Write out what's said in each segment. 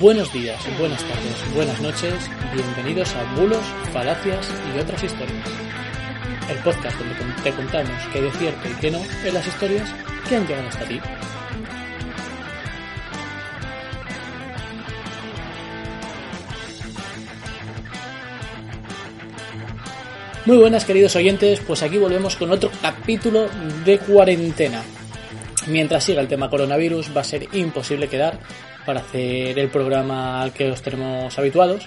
Buenos días, buenas tardes, buenas noches, bienvenidos a Bulos, Falacias y otras historias. El podcast donde te contamos qué de cierto y qué no en las historias que han llegado hasta ti. Muy buenas queridos oyentes, pues aquí volvemos con otro capítulo de cuarentena. Mientras siga el tema coronavirus va a ser imposible quedar para hacer el programa al que os tenemos habituados.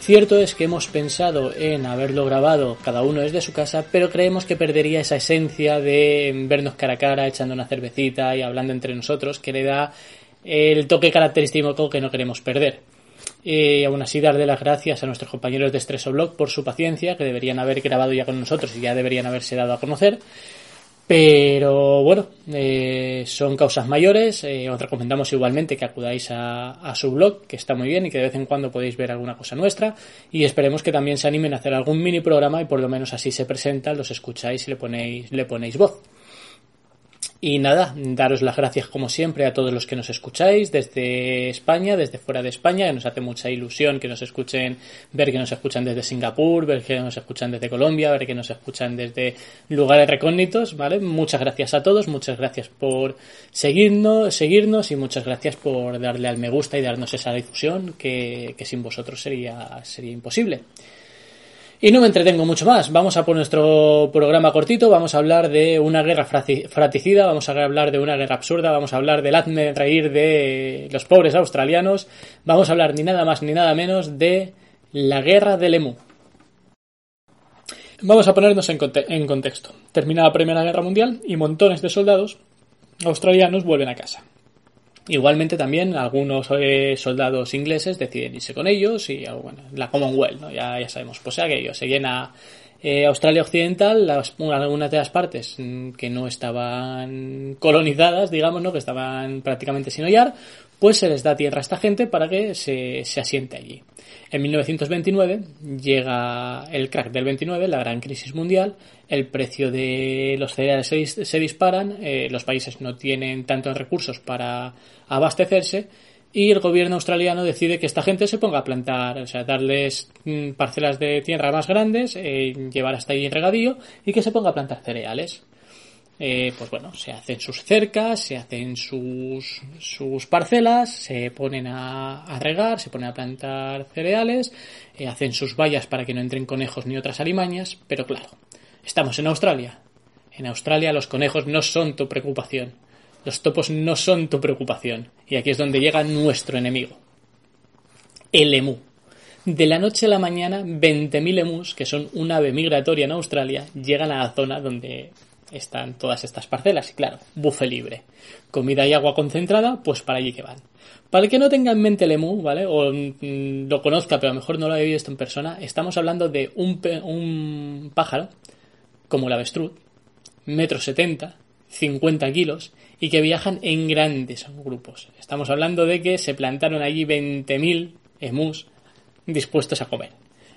Cierto es que hemos pensado en haberlo grabado cada uno desde su casa, pero creemos que perdería esa esencia de vernos cara a cara, echando una cervecita y hablando entre nosotros, que le da el toque característico que no queremos perder. Y aún así darle las gracias a nuestros compañeros de Stressoblog por su paciencia, que deberían haber grabado ya con nosotros y ya deberían haberse dado a conocer. Pero bueno, eh, son causas mayores. Eh, os recomendamos igualmente que acudáis a, a, su blog, que está muy bien y que de vez en cuando podéis ver alguna cosa nuestra. Y esperemos que también se animen a hacer algún mini programa y por lo menos así se presentan, los escucháis y le ponéis, le ponéis voz. Y nada, daros las gracias como siempre a todos los que nos escucháis desde España, desde fuera de España, que nos hace mucha ilusión que nos escuchen, ver que nos escuchan desde Singapur, ver que nos escuchan desde Colombia, ver que nos escuchan desde lugares recónditos, ¿vale? Muchas gracias a todos, muchas gracias por seguirnos, seguirnos y muchas gracias por darle al me gusta y darnos esa difusión que, que sin vosotros sería, sería imposible. Y no me entretengo mucho más. Vamos a por nuestro programa cortito. Vamos a hablar de una guerra fratricida. Vamos a hablar de una guerra absurda. Vamos a hablar del hazme reír de los pobres australianos. Vamos a hablar ni nada más ni nada menos de la guerra del Emu. Vamos a ponernos en, en contexto. Termina la Primera Guerra Mundial y montones de soldados australianos vuelven a casa. Igualmente también algunos eh, soldados ingleses deciden irse con ellos y bueno, la Commonwealth, ¿no? ya, ya sabemos, pues aquello, se llena eh, Australia Occidental, las, algunas de las partes mm, que no estaban colonizadas, digamos, ¿no? que estaban prácticamente sin hollar, pues se les da tierra a esta gente para que se, asiente allí. En 1929 llega el crack del 29, la gran crisis mundial, el precio de los cereales se, disparan, eh, los países no tienen tantos recursos para abastecerse y el gobierno australiano decide que esta gente se ponga a plantar, o sea, darles mm, parcelas de tierra más grandes, eh, llevar hasta allí regadío y que se ponga a plantar cereales. Eh, pues bueno, se hacen sus cercas, se hacen sus, sus parcelas, se ponen a, regar, se ponen a plantar cereales, eh, hacen sus vallas para que no entren conejos ni otras alimañas, pero claro, estamos en Australia. En Australia los conejos no son tu preocupación, los topos no son tu preocupación, y aquí es donde llega nuestro enemigo, el emú. De la noche a la mañana, 20.000 emus, que son un ave migratoria en Australia, llegan a la zona donde están todas estas parcelas. Y claro, bufe libre. Comida y agua concentrada, pues para allí que van. Para el que no tenga en mente el emu, ¿vale? O mm, lo conozca, pero a lo mejor no lo haya visto en persona, estamos hablando de un, un pájaro, como el avestruz, metro setenta, 50 kilos, y que viajan en grandes grupos. Estamos hablando de que se plantaron allí 20.000 emus dispuestos a comer.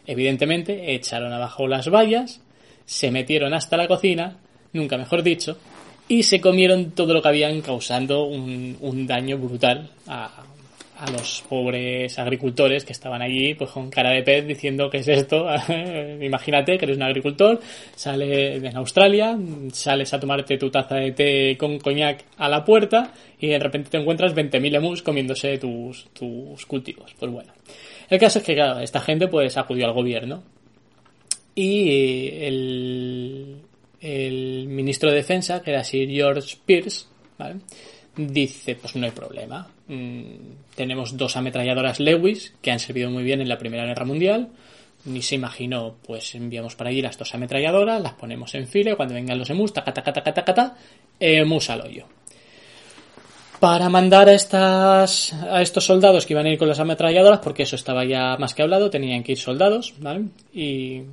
Evidentemente, echaron abajo las vallas, se metieron hasta la cocina, nunca mejor dicho, y se comieron todo lo que habían causando un, un daño brutal a, a, los pobres agricultores que estaban allí pues con cara de pez diciendo que es esto imagínate que eres un agricultor sales en Australia sales a tomarte tu taza de té con coñac a la puerta y de repente te encuentras 20.000 emus comiéndose tus, tus cultivos. Pues bueno el caso es que claro, esta gente pues acudió al gobierno y el, el ministro de Defensa, que era Sir George Pierce, ¿vale? dice, pues no hay problema. mm, tenemos dos ametralladoras Lewis que han servido muy bien en la Primera Guerra Mundial. Ni se imaginó, pues enviamos para allí las dos ametralladoras, las ponemos en fila cuando vengan los emus, taca, taca, taca, taca, taca, emus al hoyo. Para mandar a, estas, a estos soldados que iban a ir con las ametralladoras, porque eso estaba ya más que hablado, tenían que ir soldados, ¿vale? Y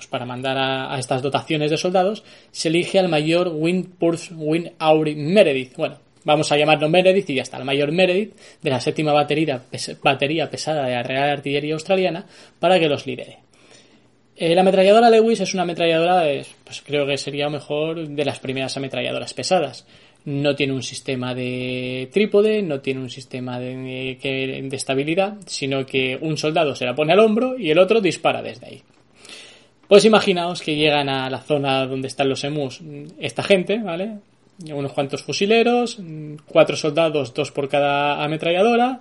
pues para mandar a, estas dotaciones de soldados, se elige al mayor Windpurse Win Aury Meredith. Bueno, vamos a llamarlo Meredith y ya está, el mayor Meredith de la séptima batería, batería pesada de la Real Artillería Australiana para que los lidere. Eh, la ametralladora Lewis es una ametralladora, pues creo que sería mejor de las primeras ametralladoras pesadas. No tiene un sistema de trípode, no tiene un sistema de, de estabilidad, sino que un soldado se la pone al hombro y el otro dispara desde ahí. Pues imaginaos que llegan a la zona donde están los emus esta gente, ¿vale? Unos cuantos fusileros, cuatro soldados, dos por cada ametralladora,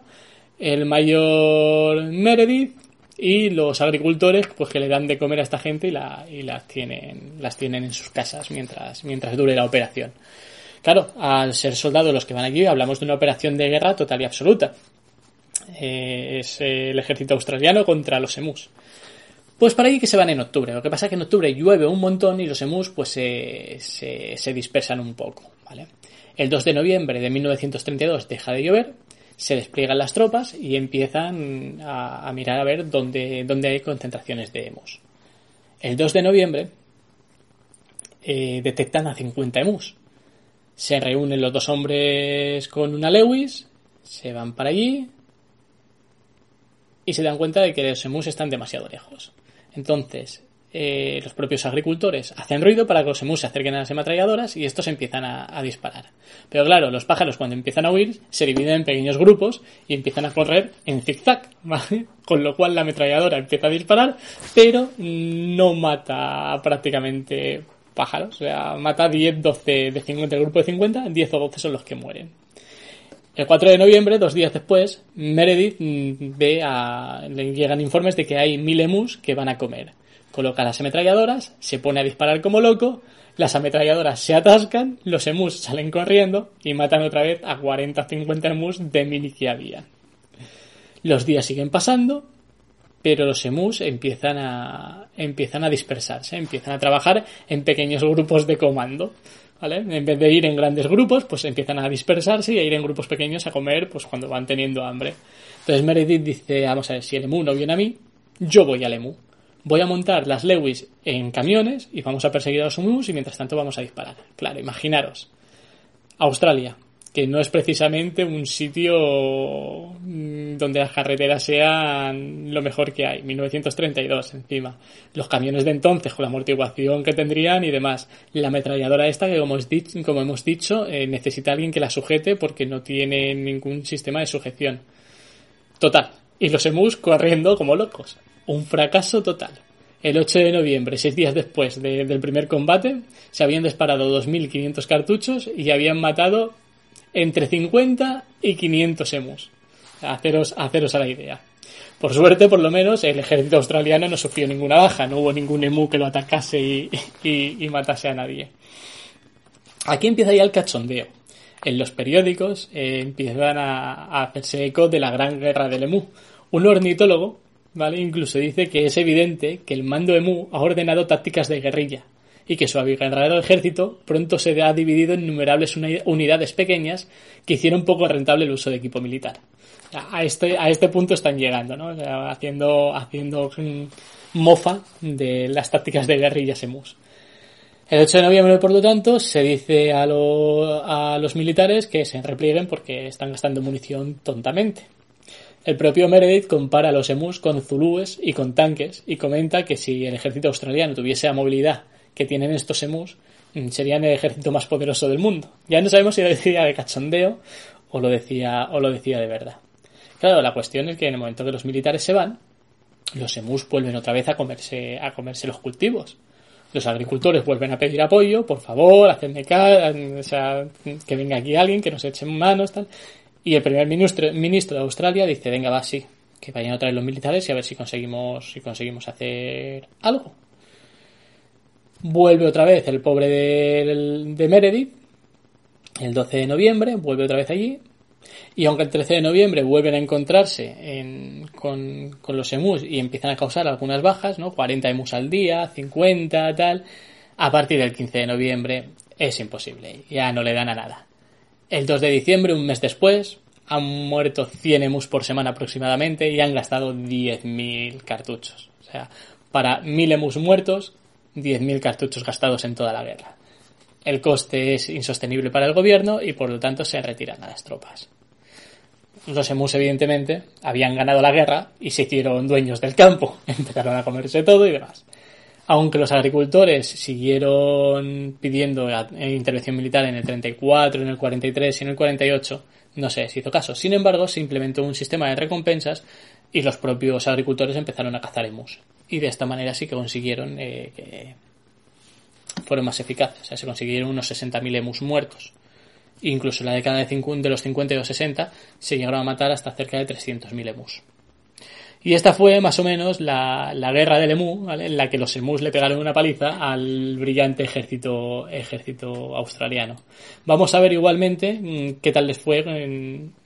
el mayor Meredith y los agricultores pues que le dan de comer a esta gente y, la, y las tienen las tienen en sus casas mientras mientras dure la operación. Claro, al ser soldados los que van allí hablamos de una operación de guerra total y absoluta. Eh, es el ejército australiano contra los emus. Pues para ahí que se van en octubre. Lo que pasa es que en octubre llueve un montón y los emus pues se, dispersan un poco. ¿vale? El 2 de noviembre de 1932 deja de llover, se despliegan las tropas y empiezan a, mirar a ver dónde, dónde, hay concentraciones de emus. El 2 de noviembre eh, detectan a 50 emus. Se reúnen los dos hombres con una Lewis, se van para allí y se dan cuenta de que los emus están demasiado lejos. Entonces, eh, los propios agricultores hacen ruido para que los emus se acerquen a las ametralladoras y estos empiezan a, disparar. Pero claro, los pájaros cuando empiezan a huir se dividen en pequeños grupos y empiezan a correr en zigzag, ¿vale? Con lo cual la ametralladora empieza a disparar, pero no mata prácticamente pájaros. O sea, mata 10, 12 de 50, el grupo de 50, 10 o 12 son los que mueren. El 4 de noviembre, dos días después, Meredith ve a, le llegan informes de que hay mil emus que van a comer. Coloca las ametralladoras, se pone a disparar como loco, las ametralladoras se atascan, los emus salen corriendo y matan otra vez a 40 50 emus de mil que había. Los días siguen pasando, pero los emus empiezan a, empiezan a dispersarse, empiezan a trabajar en pequeños grupos de comando. En vez de ir en grandes grupos, pues empiezan a dispersarse y a ir en grupos pequeños a comer, pues cuando van teniendo hambre. Entonces Meredith dice, vamos a ver, si el emu no viene a mí, yo voy al emu. Voy a montar las Lewis en camiones y vamos a perseguir a los emus y mientras tanto vamos a disparar. Claro, imaginaros. Australia, que no es precisamente un sitio mm, donde las carreteras sean lo mejor que hay. 1932 encima. Los camiones de entonces con la amortiguación que tendrían y demás. La ametralladora esta que como, hemos dicho eh, necesita alguien que la sujete porque no tiene ningún sistema de sujeción. Total. Y los emus corriendo como locos. Un fracaso total. El 8 de noviembre, seis días después del primer combate, se habían disparado 2.500 cartuchos y habían matado entre 50 y 500 emus. Haceros, haceros a la idea. Por suerte, por lo menos, el ejército australiano no sufrió ninguna baja, no hubo ningún emu que lo atacase y, matase a nadie. Aquí empieza ya el cachondeo. En los periódicos eh, empiezan a, hacerse eco de la gran guerra del emu. Un ornitólogo, ¿vale? Incluso dice que es evidente que el mando emu ha ordenado tácticas de guerrilla, y que su abigarrado ejército pronto se ha dividido en innumerables unidades pequeñas que hicieron poco rentable el uso de equipo militar. A este, este punto están llegando, ¿no? haciendo, haciendo mofa de las tácticas de guerrillas emus. El 8 de noviembre, por lo tanto, se dice a, a los militares que se replieguen porque están gastando munición tontamente. El propio Meredith compara a los emus con zulúes y con tanques y comenta que si el ejército australiano tuviese la movilidad que tienen estos emus mm, serían el ejército más poderoso del mundo. Ya no sabemos si lo decía de cachondeo o lo decía, o lo decía de verdad. Claro, la cuestión es que en el momento que los militares se van, los emus vuelven otra vez a comerse, a comerse los cultivos. Los agricultores vuelven a pedir apoyo, por favor, hacedme caso, o sea, que venga aquí alguien, que nos echen manos, tal. Y el primer ministro, ministro de Australia dice, venga, va, sí, que vayan otra vez los militares y a ver si conseguimos, si conseguimos hacer algo. Vuelve otra vez el pobre de, de Meredith, el 12 de noviembre, vuelve otra vez allí Y aunque el 13 de noviembre vuelven a encontrarse con, con, los emus y empiezan a causar algunas bajas, ¿no? 40 emus al día, 50, tal, a partir del 15 de noviembre es imposible, ya no le dan a nada. El 2 de diciembre, un mes después, han muerto 100 emus por semana aproximadamente y han gastado 10.000 cartuchos. O sea, para 1.000 emus muertos, 10.000 cartuchos gastados en toda la guerra. El coste es insostenible para el gobierno y por lo tanto se retiran a las tropas. Los emus, evidentemente, habían ganado la guerra y se hicieron dueños del campo. Empezaron a comerse todo y demás. Aunque los agricultores siguieron pidiendo intervención militar en el 34, en el 43 y en el 48, no se hizo caso. Sin embargo, se implementó un sistema de recompensas y los propios agricultores empezaron a cazar emus. Y de esta manera sí que consiguieron eh, que fueron más eficaces. O sea, se consiguieron unos 60.000 emus muertos. Incluso en la década de, los 50 y los 60 se llegaron a matar hasta cerca de 300.000 emus. Y esta fue más o menos la, guerra del emú, en la que los emus le pegaron una paliza al brillante ejército, ejército australiano. Vamos a ver igualmente mm, qué tal les fue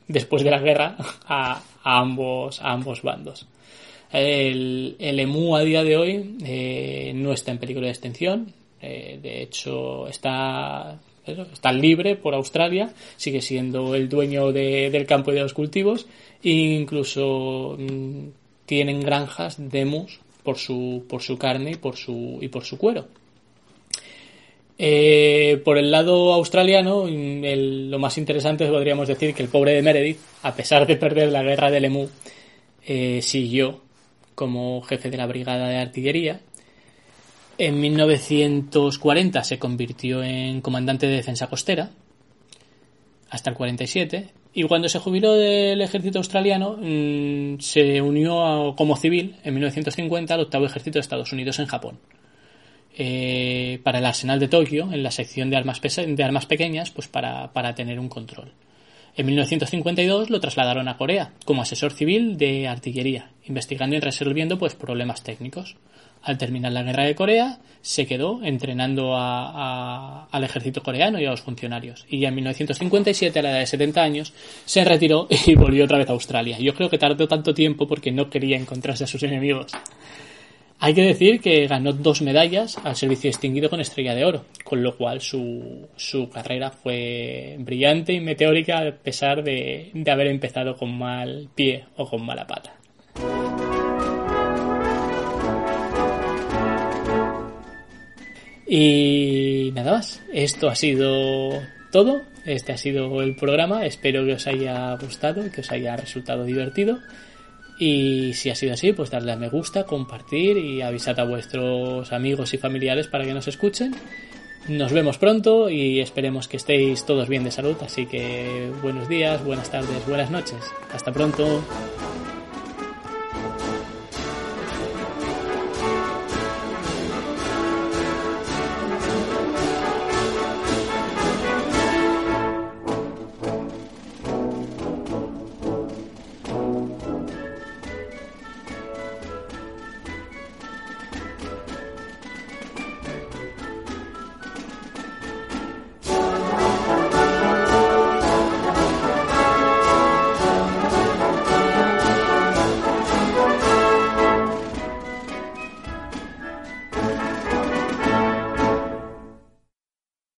después de la guerra a, ambos, a ambos bandos. El, el, emú a día de hoy eh, no está en peligro de extinción, eh, de hecho está está libre por Australia, sigue siendo el dueño del campo y de los cultivos, incluso mm, tienen granjas de emus por su, por su carne y por su, y por su cuero. Eh, por el lado australiano, lo más interesante podríamos decir que el pobre de Meredith, a pesar de perder la guerra del eh, siguió como jefe de la brigada de artillería. En 1940 se convirtió en comandante de defensa costera, hasta el 47, y cuando se jubiló del ejército australiano, mm, se unió como civil en 1950 al octavo ejército de Estados Unidos en Japón. Eh, para el arsenal de Tokio, en la sección de armas, de armas pequeñas, pues para, para tener un control. En 1952 lo trasladaron a Corea como asesor civil de artillería, investigando y resolviendo pues problemas técnicos. Al terminar la guerra de Corea, se quedó entrenando al ejército coreano y a los funcionarios. Y en 1957, a la edad de 70 años, se retiró y volvió otra vez a Australia. Yo creo que tardó tanto tiempo porque no quería encontrarse a sus enemigos. Hay que decir que ganó dos medallas al servicio distinguido con estrella de oro, con lo cual su, su carrera fue brillante y meteórica a pesar de, de haber empezado con mal pie o con mala pata. Y nada más, esto ha sido todo. Este ha sido el programa. Espero que os haya gustado y que os haya resultado divertido. Y si ha sido así, pues darle a me gusta, compartir y avisar a vuestros amigos y familiares para que nos escuchen. Nos vemos pronto y esperemos que estéis todos bien de salud. Así que buenos días, buenas tardes, buenas noches. Hasta pronto.